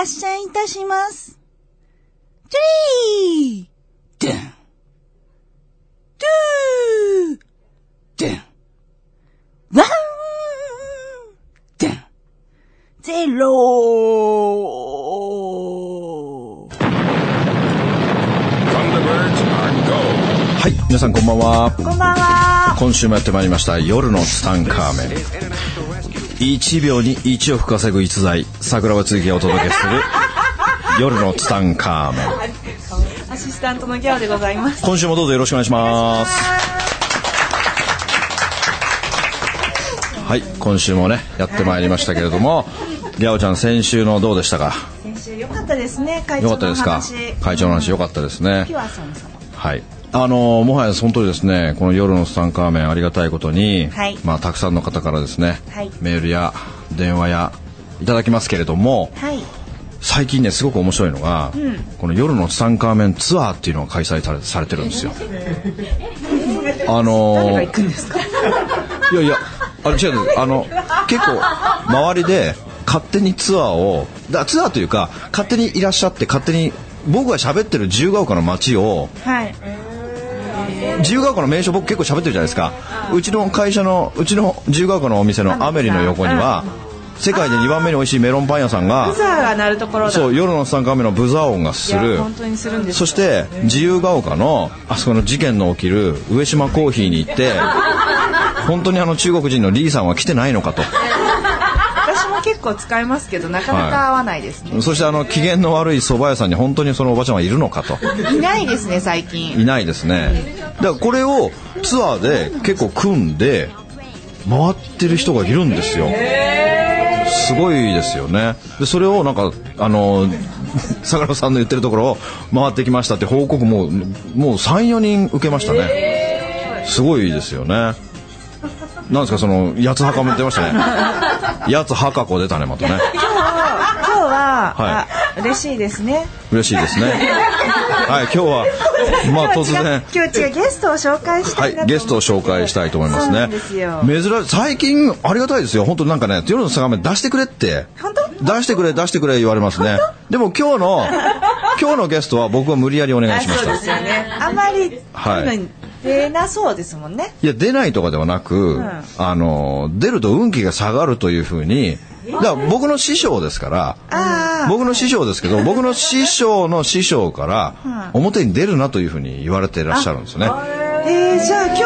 発車いたします。 three でん、 two でん、 one でん。 zero.はい、皆さんこんばんは。こんばんは。今週もやってまいりました夜のツタンカーメン。1秒に1億稼ぐ逸材、桜庭つゆきがお届けする 夜のツタンカーメン。アシスタントのギャオでございます。今週もどうぞよろしくお願いします。はい、今週もね、やってまいりましたけれども、ギャオちゃん先週のどうでしたか？先週良かったですね、会長の話。会長の話よかったですねピ。ュアソン様。はい。あのもはやその通りですね、この夜のツタンカーメンありがたいことに、はいまあたくさんの方からですね、はいメールや電話やいただきますけれども、はい。最近ねすごく面白いのが、この夜のツタンカーメンツアーっていうのが開催されされてるんですよ。あの誰が行くんですか？いやいや、あの違うんです。あの結構周りで勝手にツアーを、だツアーというか勝手にいらっしゃって勝手に僕が喋ってる自由が丘の街をはい。自由が丘の名所僕結構喋ってるじゃないですか。うちの会社のうちの自由が丘のお店のアメリの横には世界で2番目に美味しいメロンパン屋さんがブザーが鳴るところだ。そう夜の3回目のブザー音がする。そして自由が丘のあそこの事件の起きる上島コーヒーに行って 本当にあの中国人のリーさんは来てないのかと結構使いますけど、なかなか合わないですね。そしてあの機嫌の悪い蕎麦屋さんに本当にそのおばちゃんはいるのかと。いないですね、最近。いないですね。だからこれをツアーで結構組んで回ってる人がいるんですよ。すごいですよね。でそれをなんかあの相良さんの言ってるところを回ってきましたって報告ももう34人受けましたね。すごいですよねなんですかその八つ墓も言ってましたね。八つ墓子出たねまたね。今日は、はあ嬉しいですね。嬉しいですね。はい今日はまあ突然。今日違うゲストを紹介したはいい、なとゲストを紹介したいと思いますね。珍しい最近ありがたいですよ本当なんかね夜の坂目出してくれって。本当？出してくれ出してくれ言われますね。でも今日の今日のゲストは僕は無理やりお願いしました。そうですよね。あまり、はい出なそうですもんね。いや出ないとかではなく、ん。あの出ると運気が下がるというふうにだから僕の師匠ですから。僕の師匠ですけど 僕の師匠の師匠から表に出るなというふうに言われていらっしゃるんですね。えー、じゃあ今日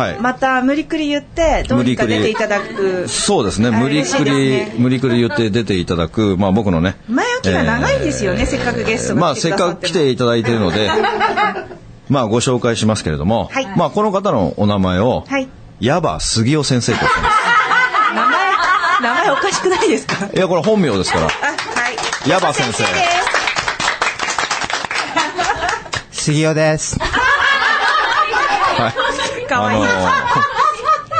はい。もまた無理くり言ってどうにか出ていただく。そうですね。あ無理くり、無理くり言って出ていただく、まあ、僕のね前置きが長いんですよね、せっかくゲストまあ、せっかく来ていただいているので、まあ、ご紹介しますけれども、はいまあ、この方のお名前を、はい矢場杉尾先生と言ってま名前名前おかしくないですか？す。いや、これ本名ですから。あはい矢場先生杉尾です。はい。かわいいあ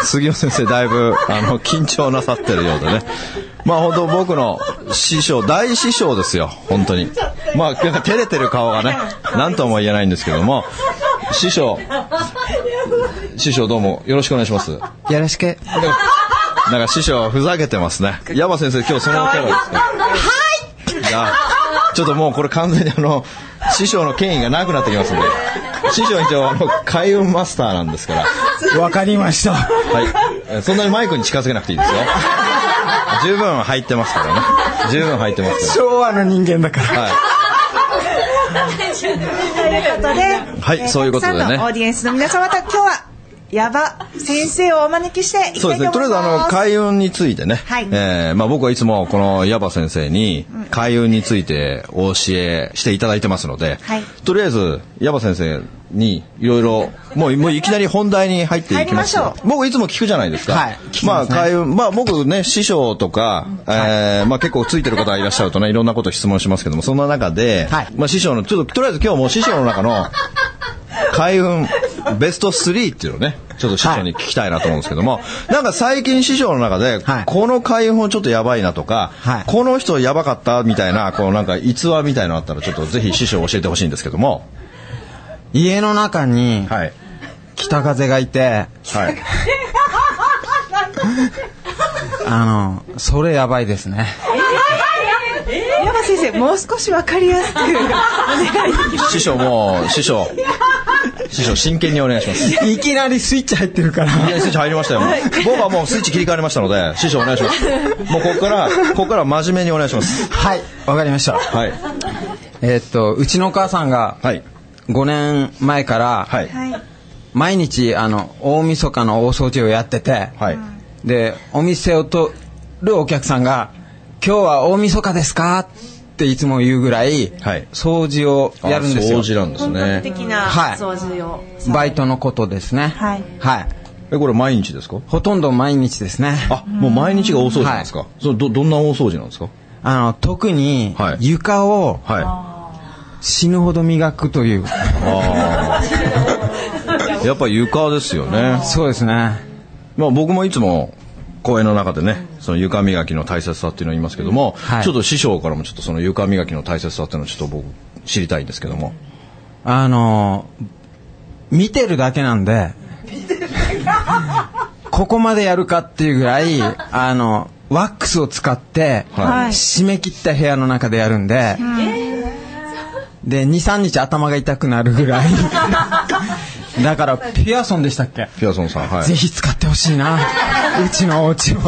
の杉尾先生、だいぶ、あの、緊張なさってるようでね。まあ、本当僕の師匠、大師匠ですよ、本当に。まあ、なんか照れてる顔がね、なんとも言えないんですけども、師匠、師匠どうもよろしくお願いします。よろしく。なんか師匠はふざけてますね。山先生、今日そのキャラですかはいいや、ちょっともうこれ完全にあの、師匠の権威がなくなってきますんで。師匠一応あの、開運マスターなんですから。わかりました。はい。えそんなにマイクに近づけなくていいですよ。十分入ってますからね。十分入ってますか昭和の人間だから。ら。はい。ということではいそういうことでね。たくさんのオーディエンスの皆様と今日は矢場先生をお招きしてそうですね。ととりあえずあの、開運についてね。はい。えーまあ僕はいつもこの矢場先生に開運についてお教えしていただいてますので、はい。とりあえず矢場先生にいろいろ、もうもういきなり本題に入っていきます。僕いつも聞くじゃないですか。はい。聞きまあ開運、まあ僕ね、師匠とか、えーまあ結構ついてる方がいらっしゃるとね、いろんなこと質問しますけども、そんな中で、はい。まあ師匠の、ちょっととりあえず今日も師匠の中の開運ベスト3っていうのをね、ちょっと師匠に聞きたいなと思うんですけども、なんか最近師匠の中で、はいこの開運ちょっとやばいなとか、はいこの人やばかったみたいな、こうなんか逸話みたいなのあったらちょっとぜひ師匠教えてほしいんですけども、家の中にはい。北風がいて、はい。あの、それやばいですね。山先生、もう少しわかりやすくお願いできます。師匠もう、師匠。師匠、真剣にお願いします。いきなりスイッチ入ってるから。いやスイッチ入りましたよ。僕はもうスイッチ切り替わりましたので、師匠お願いします。もうここから、ここから真面目にお願いします。はい、わかりました。はい。えーっと、うちのお母さんがはい。5年前から、はい。はい。毎日、あの、大晦日の大掃除をやってて、はい。で、お店を取るお客さんが、今日は大晦日ですか？っていつも言うぐらい、はい掃除をやるんですよあ。掃除なんです本格ね。的なはい掃除を。バイトのことですね。はいはい。え、これ毎日ですか？ほとんど毎日ですね。あ、もう毎日が大掃除なんですか、それど、どんな大掃除なんですか？あの、特にはい床をは死ぬほど磨くという。あ。やっぱ床ですよね。そうですね。まあ僕もいつも公演の中でね、その床磨きの大切さっていうのを言いますけども、はいちょっと師匠からもちょっとその床磨きの大切さっていうのをちょっと僕知りたいんですけども。あの、見てるだけなんで、ここまでやるかっていうぐらい、あの、ワックスを使って、はい締め切った部屋の中でやるんで、で、2、3日頭が痛くなるぐらい。だから、ピアソンでしたっけ、ピアソンさん、はい。ぜひ使ってほしいな。うちのお家を。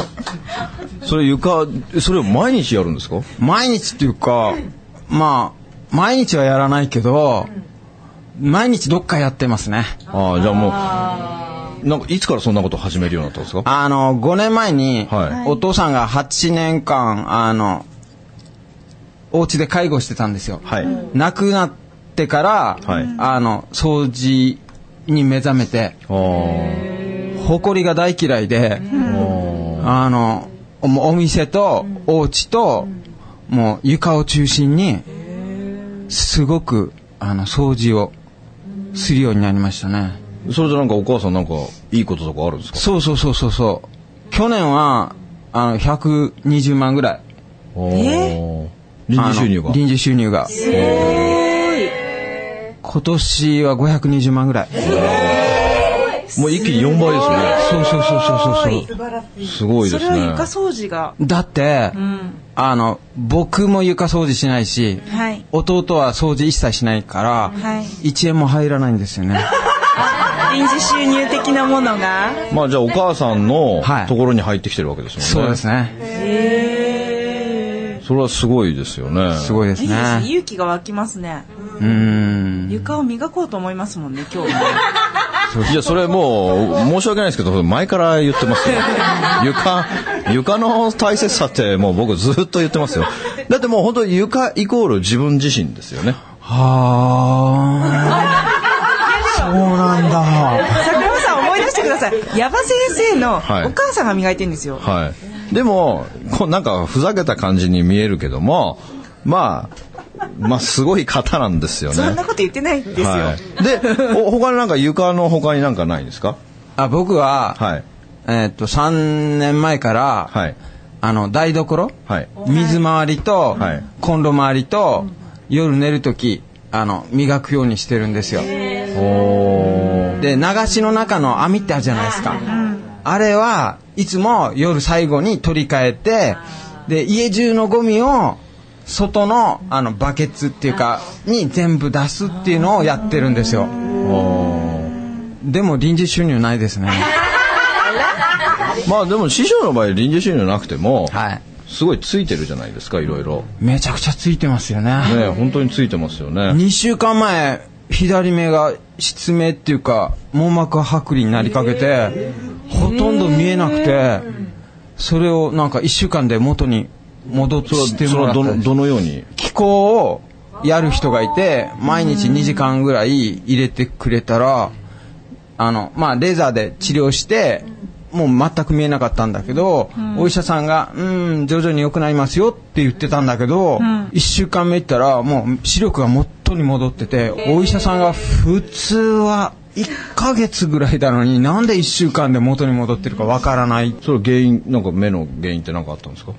それ床、それを毎日やるんですか？毎日っていうか、まあ、毎日はやらないけど、毎日どっかやってますね。ああ、じゃあもう、なんかいつからそんなこと始めるようになったんですか？あの、5年前に、はいお父さんが8年間、あの、お家で介護してたんですよ。はい。亡くなってから、はいあの、掃除に目覚めて。埃が大嫌いで、あの、もうお店と、お家と、もう床を中心に、すごく、あの、掃除をするようになりましたね。それでなんかお母さんなんかいいこととかあるんですか？そうそうそうそうそう。去年は、あの、120万ぐらい。え？臨時収入が臨時収入が。今年は520万ぐらい。もう一気に4倍ですね。そうそうそうそうそうすごいですね。それは床掃除が。だって、うん。あの、僕も床掃除しないし、はい。弟は掃除一切しないから、はい。1円も入らないんですよね。臨時収入的なものが。まあじゃあお母さんのはいところに入ってきてるわけですもんね。そうですね。へそれはすごいですよね。すごいですいいですね。ね。勇気が湧きますね。うーん。床を磨こうと思いますもんね、今日ね。いや、それもう、申し訳ないですけど、前から言ってますよ。床、床の大切さってもう僕ずっと言ってますよ。だってもう本当に床イコール自分自身ですよね。はあ。そうなんだ。桜庭さん思い出してください。矢場先生のはいお母さんが磨いてんですよ。はい。でも、こうなんかふざけた感じに見えるけども、まあ、まあすごい方なんですよね。そんなこと言ってないですよ。はい。で、お他になんか床の他になんかないんですか？あ僕は、はい。えーっと、3年前から、はい。あの、台所、はい。水回りと、はいコンロ周りと、夜寝るとき、あの、磨くようにしてるんですよ。おで、流しの中の網ってあるじゃないですか。あれはいつも夜最後に取り替えて、で、家中のゴミを、外の、あの、バケツっていうか、に全部出すっていうのをやってるんですよ。でも臨時収入ないですね。まあでも師匠の場合臨時収入なくても、はい。すごいついてるじゃないですか、いろいろ。めちゃくちゃついてますよね。ね本当についてますよね。2週間前、左目が失明っていうか、網膜剥離になりかけて、ほとんど見えなくて、それをなんか1週間で元に戻してもらったんですどのように？気候をやる人がいて、毎日2時間ぐらい入れてくれたら、あの、まあ、レーザーで治療して、もう全く見えなかったんだけど、お医者さんが、うん、徐々に良くなりますよって言ってたんだけど、1週間目行ったら、もう視力が元に戻ってて、お医者さんが普通は1ヶ月ぐらいだのになんで1週間で元に戻ってるかわからない。それ原因、なんか目の原因って何かあったんですか？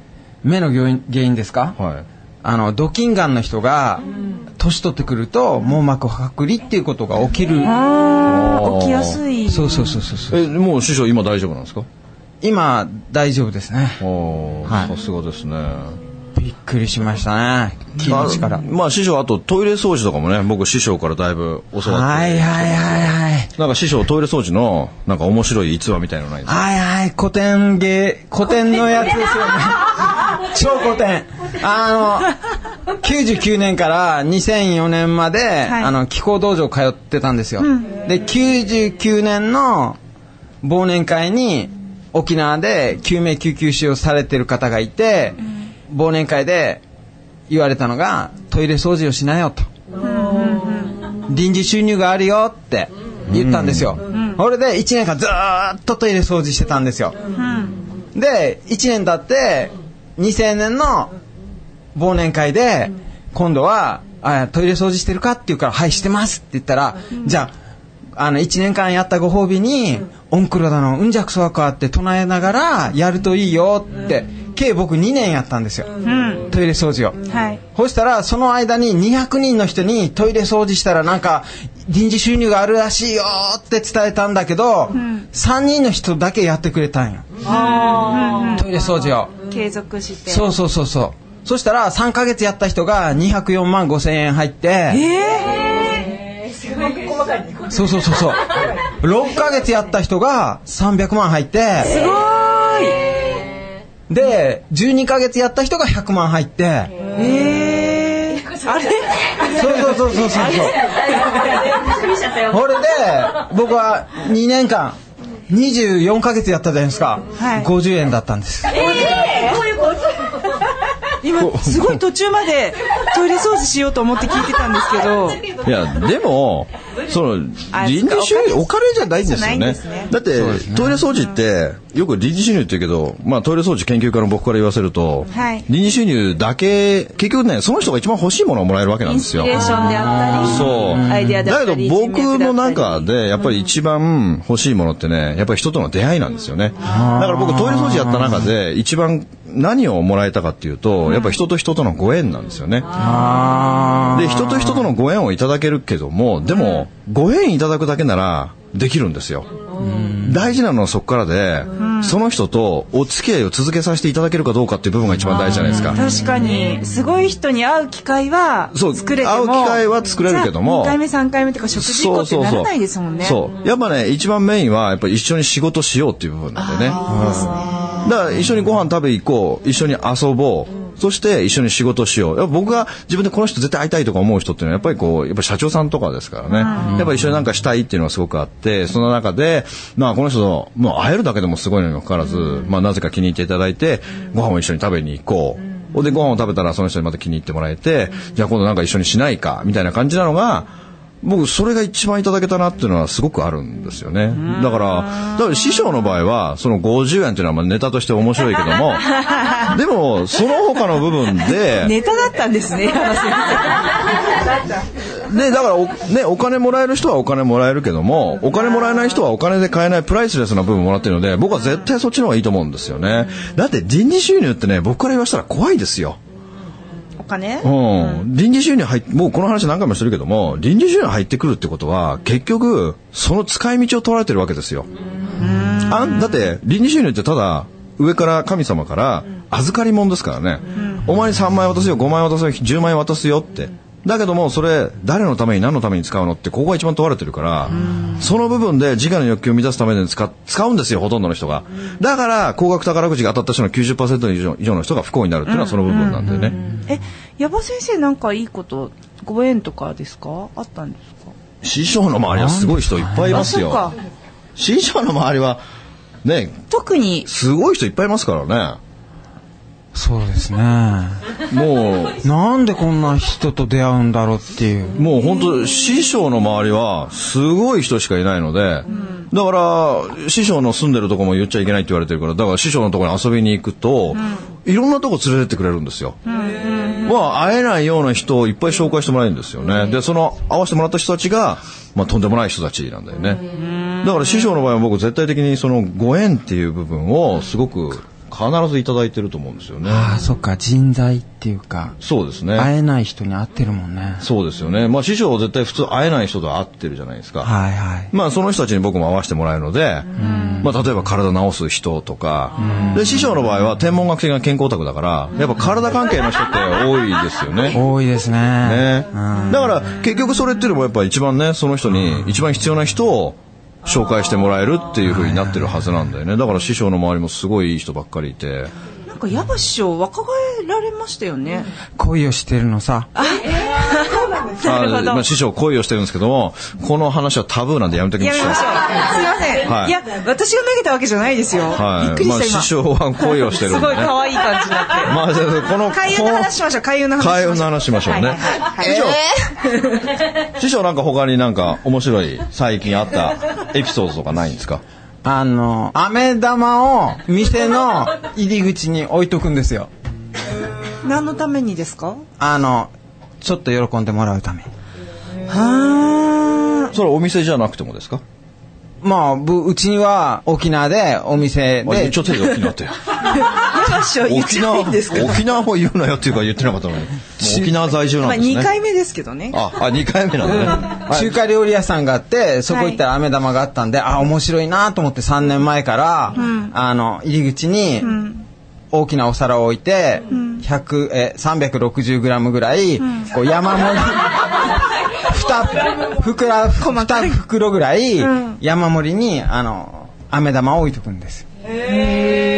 目の原因原因ですか？はい。あの、ドキンガンの人が、年取ってくると、網膜剥離っていうことが起きる。起きやすい。そうそうそうそうそう。え、もう師匠今大丈夫なんですか？今、大丈夫ですね。さすがですね。びっくりしましたね。気持ちから。あまあ師匠、あとトイレ掃除とかもね、僕師匠からだいぶ教わって。はいはいはいはい。なんか師匠トイレ掃除のなんか面白い逸話みたいなのないんですか？はいはい、古典芸、古典のやつですよね。超古典。あの、99年から2004年まで、はいあの、気候道場通ってたんですよ。で、99年の忘年会に沖縄で救命救急士をされてる方がいて、忘年会で言われたのが、トイレ掃除をしなよと。臨時収入があるよって言ったんですよ。それで1年間ずーっとトイレ掃除してたんですよ。で、1年経って、2000年の忘年会で、今度は、あトイレ掃除してるかって言うから、はい、してますって言ったら、じゃあ、あの、1年間やったご褒美に、オンクロだの、うんじゃくそわかって唱えながら、やるといいよって、計僕2年やったんですよ。うん。トイレ掃除を。はい。そしたら、その間に200人の人にトイレ掃除したらなんか、臨時収入があるらしいよって伝えたんだけど、3人の人だけやってくれたんよ。トイレ掃除を。継続して。そうそうそうそう。そしたら、3ヶ月やった人が204万5千円入って、えそうそうそうそう。6ヶ月やった人が300万入って、ー、すごーい。で、12ヶ月やった人が100万入って、えー、あれ？そうそうそうそうそうそれ？で、僕は2年間、24ヶ月やったじゃないですか。はい50円だったんです。今、すごい途中までトイレ掃除しようと思って聞いてたんですけど、いや、でも、その、あ臨時収入、おお金じゃないんですよじゃないんねですね。だって、トイレ掃除って、よく臨時収入って言うけど、まあトイレ掃除研究家の僕から言わせると、はい臨時収入だけ、結局ね、その人が一番欲しいものをもらえるわけなんインですよ。スピレーションであったり、そう。アイデアであったり、だけど僕の中でやっぱり一番欲しいものってね、やっぱり人との出会いなんですよね。だから僕トイレ掃除やった中で一番何をもらえたかっていうと、やっぱり人と人とのご縁なんですよね。あで、人と人とのご縁をいただけるけども、でも、ご縁いただくだけならできるんですよ。大事なのはそこからで、その人とお付き合いを続けさせていただけるかどうかっていう部分が一番大事じゃないですか。確かに、すごい人に会う機会は作れても、会う機会は作れるけども2回目、3回目とか食事行こうってならないですもんね。そう。やっぱね、一番メインは、やっぱり一緒に仕事しようっていう部分なんでね。だから一緒にご飯食べ行こう、一緒に遊ぼう。そして一緒に仕事しよう。やっぱ僕が自分でこの人絶対会いたいとか思う人っていうのはやっぱりこう、やっぱ社長さんとかですからね。やっぱ一緒になんかしたいっていうのはすごくあって、その中で、まあこの人と、もう会えるだけでもすごいのにもかかわらず、まあなぜか気に入っていただいて、ご飯を一緒に食べに行こう。でご飯を食べたらその人にまた気に入ってもらえて、じゃあ今度なんか一緒にしないか、みたいな感じなのが、僕それが一番いただけたなっていうのはすごくあるんですよね。だから、だから師匠の場合は、その50円っていうのはまあネタとして面白いけども、でも、その他の部分で、ネタだったんですね、山先で、だからお、ね、お金もらえる人はお金もらえるけども、お金もらえない人はお金で買えないプライスレスな部分もらってるので、僕は絶対そっちの方がいいと思うんですよね。だって人事収入ってね、僕から言わせたら怖いですよ。金？うん。臨時収入入っもうこの話何回もしてるけども、臨時収入入ってくるってことは、結局、その使い道を取られてるわけですよ。あんだって、臨時収入ってただ、上から神様から預かり物ですからね。お前に3万円渡すよ、5万円渡すよ、10万円渡すよって。だけども、それ、誰のために何のために使うのって、ここが一番問われてるから、その部分で自我の欲求を満たすために使使うんですよ、ほとんどの人が。だから、高額宝くじが当たった人の90%以上以上の人が不幸になるっていうのはその部分なんだよね。え、矢場先生なんかいいこと、ご縁とかですか？あったんですか？師匠の周りはすごい人いっぱいいますよ。師匠の周りは、ね、特に、すごい人いっぱいいますからね。そうですね。もう、なんでこんな人と出会うんだろうっていう。もう本当師匠の周りはすごい人しかいないので、だから師匠の住んでるとこも言っちゃいけないって言われてるからだから師匠のところに遊びに行くと、いろんなとこ連れてってくれるんですよ。まあ会えないような人をいっぱい紹介してもらえるんですよね。でその会わせてもらった人たちが、まあ、とんでもない人たちなんだよね。だから師匠の場合は僕絶対的にそのご縁っていう部分をすごく必ずいただいてると思うんですよね。ああ、そっか、人材っていうか、そうですね。会えない人に会ってるもんね。そうですよね。まあ師匠は絶対普通会えない人と会ってるじゃないですか。はいはい。まあその人たちに僕も会わせてもらえるので、まあ例えば体治す人とか、で師匠の場合は天文学的な健康オタクだから、やっぱ体関係の人って多いですよね。多いですね。ねうんだから結局それっていうのもやっぱ一番ねその人に一番必要な人を紹介してもらえるっていう風になってるはずなんだよねだから師匠の周りもすごいいい人ばっかりいてなんか矢橋師匠若返られましたよね。恋をしてるのさ。なるほどあまあ、師匠恋をしてるんですけどもこの話はタブーなんでやめときましょうやめましょう。すいません。はいい、や、私が投げたわけじゃないですよ。はいびっくりした今。まあ、師匠は恋をしてるんすで、ね、ごい可愛い感じになって。まあ、じゃあこの開運の話しましょう。開運の話しましょう。開運の話しましょうね、はいはい師はい匠師匠なんか他になんか面白い最近あったエピソードとかないんですか？あの、飴玉を店の入り口に置いとくんですよ。何のためにですか？あの、ちょっと喜んでもらうため。に。はそれお店じゃなくてもですか？まあ、ぶうちには沖縄でお店で。あちょっと沖縄って。あ。矢橋師匠言っ沖てな縄いんですか？沖縄を言うなよっていうか言ってなかったのに。もう沖縄在住なまあんですね、2回目ですけどね。ああ2回目なんだね。中華料理屋さんがあって、そこ行ったら飴玉があったんで、あ、面白いなと思って3年前から、あの、入り口に、大きなお皿を置いて、100え 360g ぐらい、こう山盛り、2袋、2袋ぐらい、山盛りに、あの、飴玉を置いとくんです。よ。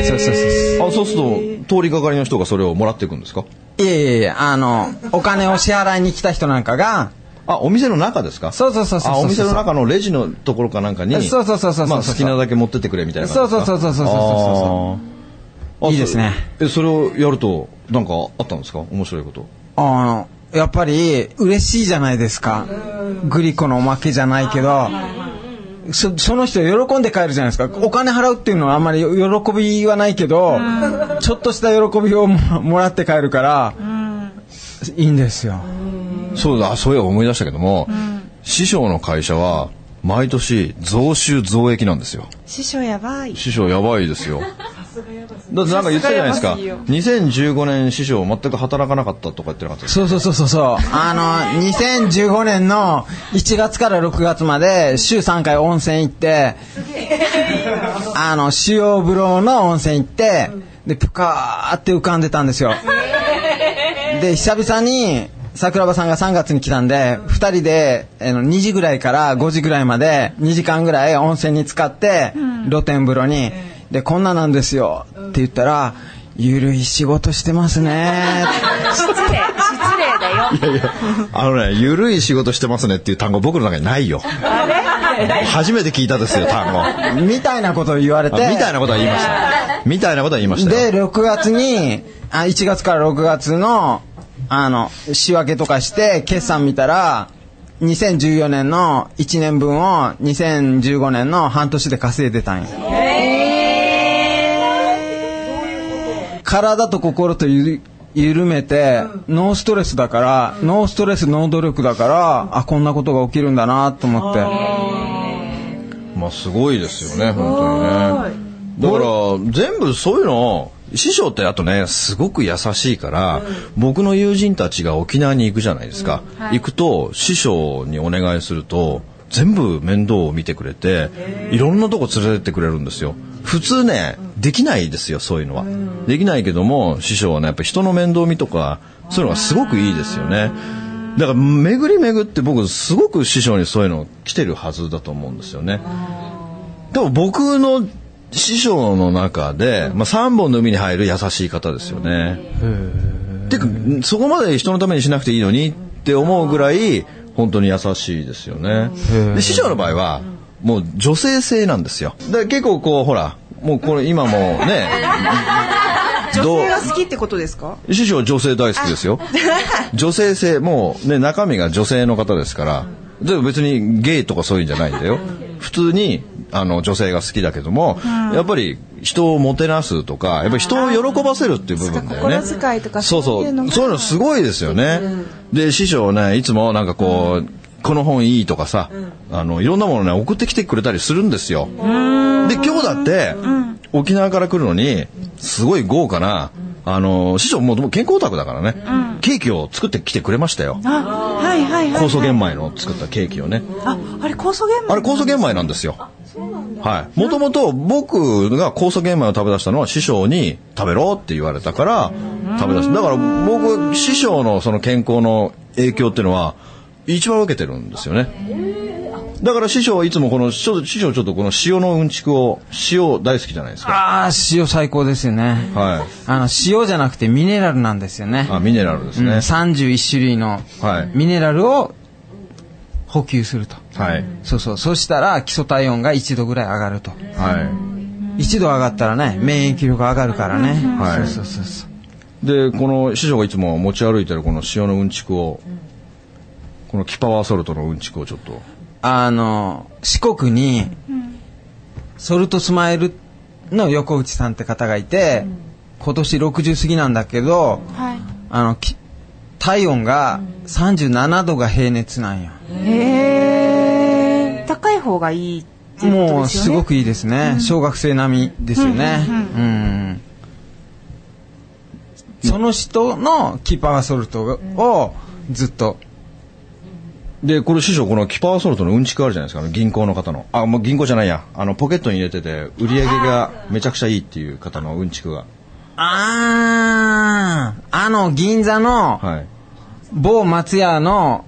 そうそうそうそう。あそうすると通りがかりの人がそれをもらっていくんですか？いえいえいえ、あの、お金を支払いに来た人なんかが、あお店の中ですか？そうそうそうそうあお店の中のレジのところかなんかにそうそうそうそうそうまあ、好きなだけ持ってってくれみたいなそうそうそうそうそうそうそうあーあいいですね。そえそれをやるとなんかあったんですか？面白いこと。あの、やっぱり嬉しいじゃないですか。グリコのおまけじゃないけど、そその人喜んで帰るじゃないですか。お金払うっていうのはあんまり喜びはないけど、ちょっとした喜びをももらって帰るから、いいんですよ。そうだそういえば思い出したけども、師匠の会社は毎年増収増益なんですよ。師匠やばい。師匠やばいですよだってなんか言ってたじゃないですか。さすがやば2015年師匠全く働かなかったとか言ってなかったですか。そうそうそうそうそう。あの、2015年の1月から6月まで週3回温泉行って、あの、主要風呂の温泉行って、で、ぷかーって浮かんでたんですよ。で、久々に、桜庭さんが3月に来たんで、2人で、あの2時ぐらいから5時ぐらいまで、2時間ぐらい温泉に浸かって、露天風呂に、で、こんななんですよって言ったら、ゆるい仕事してますね失礼、失礼だよ。いやいや、あのね、ゆるい仕事してますねっていう単語僕の中にないよ。初めて聞いたですよ、単語。あみたいなことを言われて。みたいなことは言いました。みたいなことは言いましたよ。で、6月に、あ、1月から6月の、あの、仕分けとかして、決算見たら、2014年の1年分を2015年の半年で稼いでたんよ。体と心とゆる緩めて、ノーストレスだから、ノーストレス、ノー努力だから、あ、こんなことが起きるんだなと思って。まあ、すごいですよね、本当にね。だから、全部そういうの、師匠ってあとね、すごく優しいから、僕の友人たちが沖縄に行くじゃないですか。行くと、師匠にお願いすると、全部面倒を見てくれて、いろんなとこ連れてってくれるんですよ。普通ね、できないですよ、そういうのは。できないけども、師匠はね、やっぱ人の面倒見とか、そういうのがすごくいいですよね。だから、巡り巡って僕、すごく師匠にそういうの来てるはずだと思うんですよね。でも僕の師匠の中で、まあ、3本の海に入る優しい方ですよね。てかそこまで人のためにしなくていいのにって思うぐらい本当に優しいですよね。で師匠の場合はもう女性性なんですよ。だ結構こうほらもうこれ今もね 女性が好きってことですか？師匠女性大好きですよ。女性性、もうね、中身が女性の方ですから、でも別にゲイとかそういうんじゃないんだよ。普通に、あの、女性が好きだけども、やっぱり人をもてなすとか、やっぱり人を喜ばせるっていう部分だよね。心遣いとかそうそういうのがそう。そういうのすごいですよね。で、師匠ね、いつもなんかこう、この本いいとかさ、あの、いろんなものね、送ってきてくれたりするんですよ。で、今日だって、沖縄から来るのに、すごい豪華な、あの、師匠もともと健康オタクだからね、ケーキを作ってきてくれましたよ。あ、はいはいはい。酵素玄米の作ったケーキをね。あ、あれ酵素玄米あれ酵素玄米なんですよ。はい。もともと僕が酵素玄米を食べ出したのは師匠に食べろって言われたから食べ出した。だから僕、師匠のその健康の影響っていうのは一番受けてるんですよね。だから師匠はいつもこの、師匠ちょっとこの塩のうんちくを、塩大好きじゃないですか。ああ、塩最高ですよね。はい。あの、塩じゃなくてミネラルなんですよね。あ、ミネラルですうん、ね。31種類のはいミネラルを補給すると。はい。そうそう。そしたら基礎体温が1度ぐらい上がると。はい。1度上がったらね、免疫力上がるからね。はいそうそうそうそう。で、この師匠がいつも持ち歩いてるこの塩のうんちくを、このキパワーソルトのうんちくをちょっと。あの、四国に、ソルトスマイルの横内さんって方がいて、今年60過ぎなんだけど、はい。あの、き体温が37度が平熱なんよ。へえ。高い方がいいっていうこともうですよね。すごくいいですね。小学生並みですよね。うんうんその人のキーパーソルトをずっと、で、これ師匠、このキパワーソルトのうんちくあるじゃないですか、銀行の方の。あ、もう銀行じゃないや。あの、ポケットに入れてて、売り上げがめちゃくちゃいいっていう方のうんちくが。あー、あの銀座のはい。某松屋の、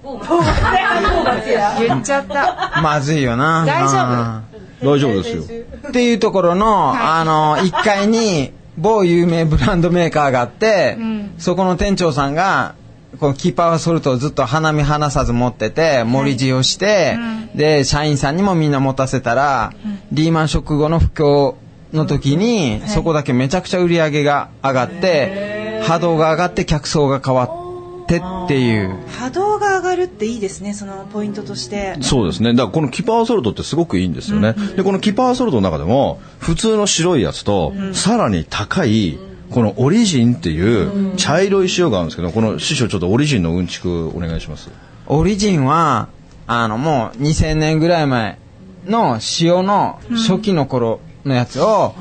言っちゃった。まずいよな。大丈夫あ大丈夫ですよ。ーっていうところの、あの、1階に某有名ブランドメーカーがあって、そこの店長さんが、このキーパーソルトをずっと鼻見離さず持ってて、盛り地をして、で、社員さんにもみんな持たせたら、リーマンショック後の不況の時に、そこだけめちゃくちゃ売り上げが上がって、波動が上がって客層が変わってっていう。波動が上がるっていいですね、そのポイントとして。そうですね。だからこのキパワーソルトってすごくいいんですよね。で、このキパワーソルトの中でも、普通の白いやつと、さらに高い、このオリジンっていう茶色い塩があるんですけど、この師匠ちょっとオリジンのうんちくお願いします。オリジンは、あの、もう2000年ぐらい前の塩の初期の頃のやつを、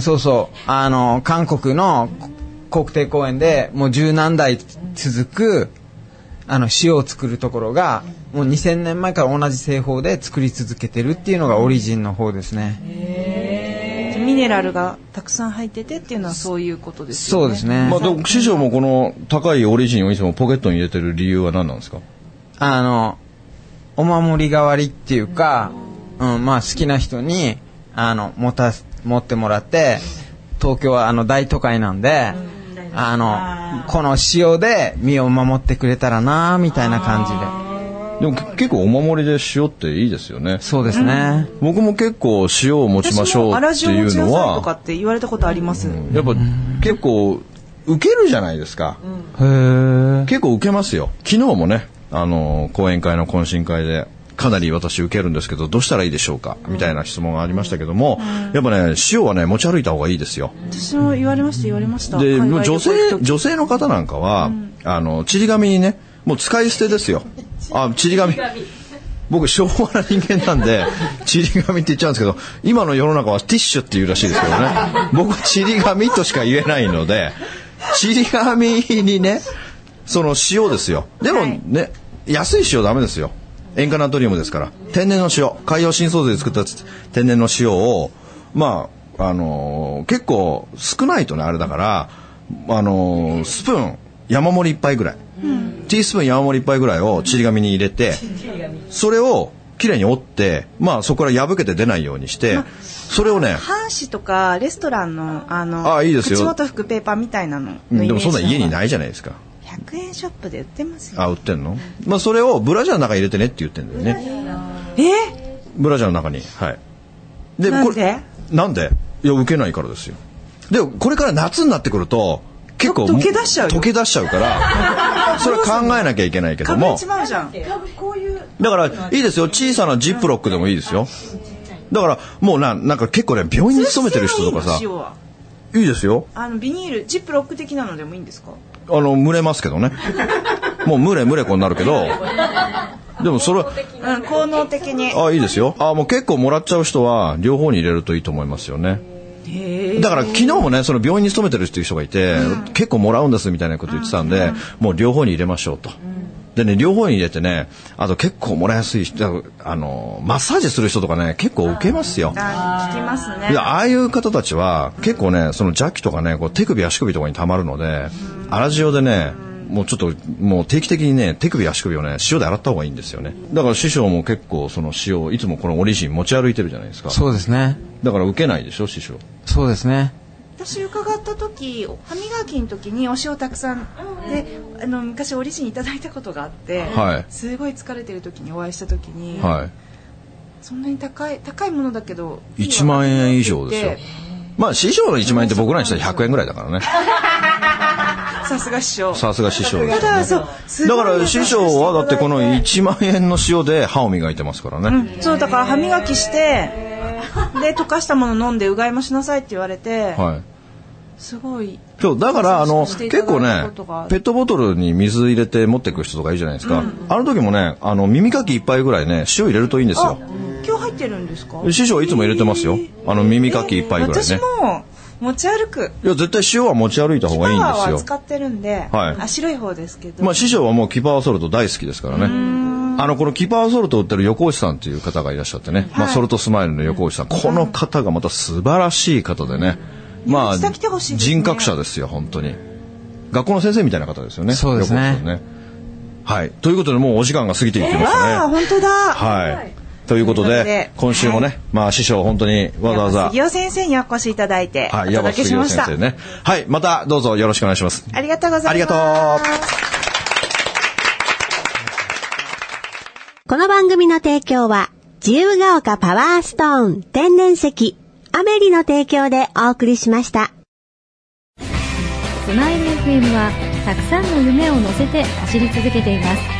そうそう、あの、韓国の国定公園でもう十何代続く、あの、塩を作るところが、もう2000年前から同じ製法で作り続けてるっていうのがオリジンの方ですね。ミネラルがたくさん入っててっていうのはそういうことですよね。そうですね。まあ、でも師匠もこの高いオリジンをいつもポケットに入れてる理由は何なんですか？あの、お守り代わりっていうか、うん、まあ好きな人に、あの、持たす、持ってもらって、東京はあの大都会なんで、あの、この塩で身を守ってくれたらなみたいな感じで。でもけ結構お守りで塩っていいですよね。そうですね。僕も結構塩を持ちましょうって私もいうの粗塩持ちなさいとかは、って言われたことあります。やっぱ結構受けるじゃないですか。へー。結構受けますよ。昨日もね、あの、講演会の懇親会で、かなり私受けるんですけど、どうしたらいいでしょうか？みたいな質問がありましたけども、やっぱね、塩はね、持ち歩いた方がいいですよ。私も言われました言われました。で、女性女性の方なんかは、あの、ちり紙にね、もう使い捨てですよ。あ、ちり紙。僕、昭和な人間なんで、ちり紙って言っちゃうんですけど、今の世の中はティッシュっていうらしいですけどね。僕、ちり紙としか言えないので、ちり紙にね、その塩ですよ。でもね、安い塩ダメですよ。塩化ナトリウムですから。天然の塩、海洋深層水で作った天然の塩を、まあ、あのー結構少ないとね、あれだから、あのースプーン山盛り一杯ぐらい、ティースプーン山盛り一杯ぐらいをちり紙に入れて、それをきれいに折って、まあそこから破けて出ないようにして、それをね、半紙とかレストランのあのあいいですよ口元拭くペーパーみたいなののうんでもそんな家にいないじゃないですか。100円ショップで売ってますよあ、売ってんの？まあそれをブラジャーの中に入れてねって言ってんだよね。え？ブラジャーの中に。はい。でなんで？なんで？いや、受けないからですよ。で、これから夏になってくると、結構。と溶け出しちゃうよ溶け出しちゃうから、それは考えなきゃいけないけどもかぶれち。まうじゃんだから、いいですよ。小さなジップロックでもいいですよ。だから、もうな、なんか結構ね、病院に勤めてる人とかさ、いいですよ。あのビニールジップロック的なのでもいいんですか？あの、蒸れますけどね。もう蒸れ蒸れこになるけど、でもそれは、うん効能的にあ、いいですよ。あ、もう結構もらっちゃう人は、両方に入れるといいと思いますよね。だから昨日もねその病院に勤めてるっていう人がいて、結構もらうんですみたいなこと言ってたんで、もう両方に入れましょうと。でね両方に入れてねあと結構もらいやすい人あのマッサージする人とかね結構受けますよ。あ聞きますね。でああいう方たちは結構ねその邪気とかねこう手首足首とかに溜まるので粗塩でねもうちょっともう定期的にね手首足首をね塩で洗った方がいいんですよね。だから師匠も結構その塩いつもこのオリジン持ち歩いてるじゃないですか。そうですね。だから受けないでしょ師匠。そうですね。私伺った時歯磨きの時にお塩たくさんであの昔折り紙いただいたことがあって、はい。すごい疲れてる時にお会いした時に、はい。そんなに高い高いものだけどいいわ1万円以上ですよ。まあ師匠の1万円って僕らにしたら100円ぐらいだからね さすが師匠。さすが師匠そうすだから師匠はだってこの1万円の塩で歯を磨いてますからね、そうだから歯磨きしてで溶かしたもの飲んでうがいもしなさいって言われて、はい。すごいそうだからあの結構ねペットボトルに水入れて持っていく人とかいるじゃないですか、あの時もねあの耳かき一杯ぐらいね塩入れるといいんですあよ今日入ってるんですか？師匠はいつも入れてますよ。あの耳かき一杯ぐらいね。私も持ち歩く。いや絶対塩は持ち歩いた方がいいんですよ。は使ってるんで、はい。あ白い方ですけど、まあ師匠はもうキパーソルト大好きですからね。あのこのキパーソルトを売ってる横内さんっていう方がいらっしゃってね、まあ、ソルトスマイルの横内さん、この方がまた素晴らしい方でね。まあね。人格者ですよ本当に。学校の先生みたいな方ですよね。そうですね。ね。はい。ということでもうお時間が過ぎていきましたね、わあ本当だ。はいということで今週もね、まあ師匠本当にわざわざ。杉尾先生にお越しいただいておはい、山届けしました、先生ね。はい、またどうぞよろしくお願いします。ありがとうございます。ありがとう。この番組の提供は、自由が丘パワーストーン天然石、アメリの提供でお送りしました。スマイル FM はたくさんの夢を乗せて走り続けています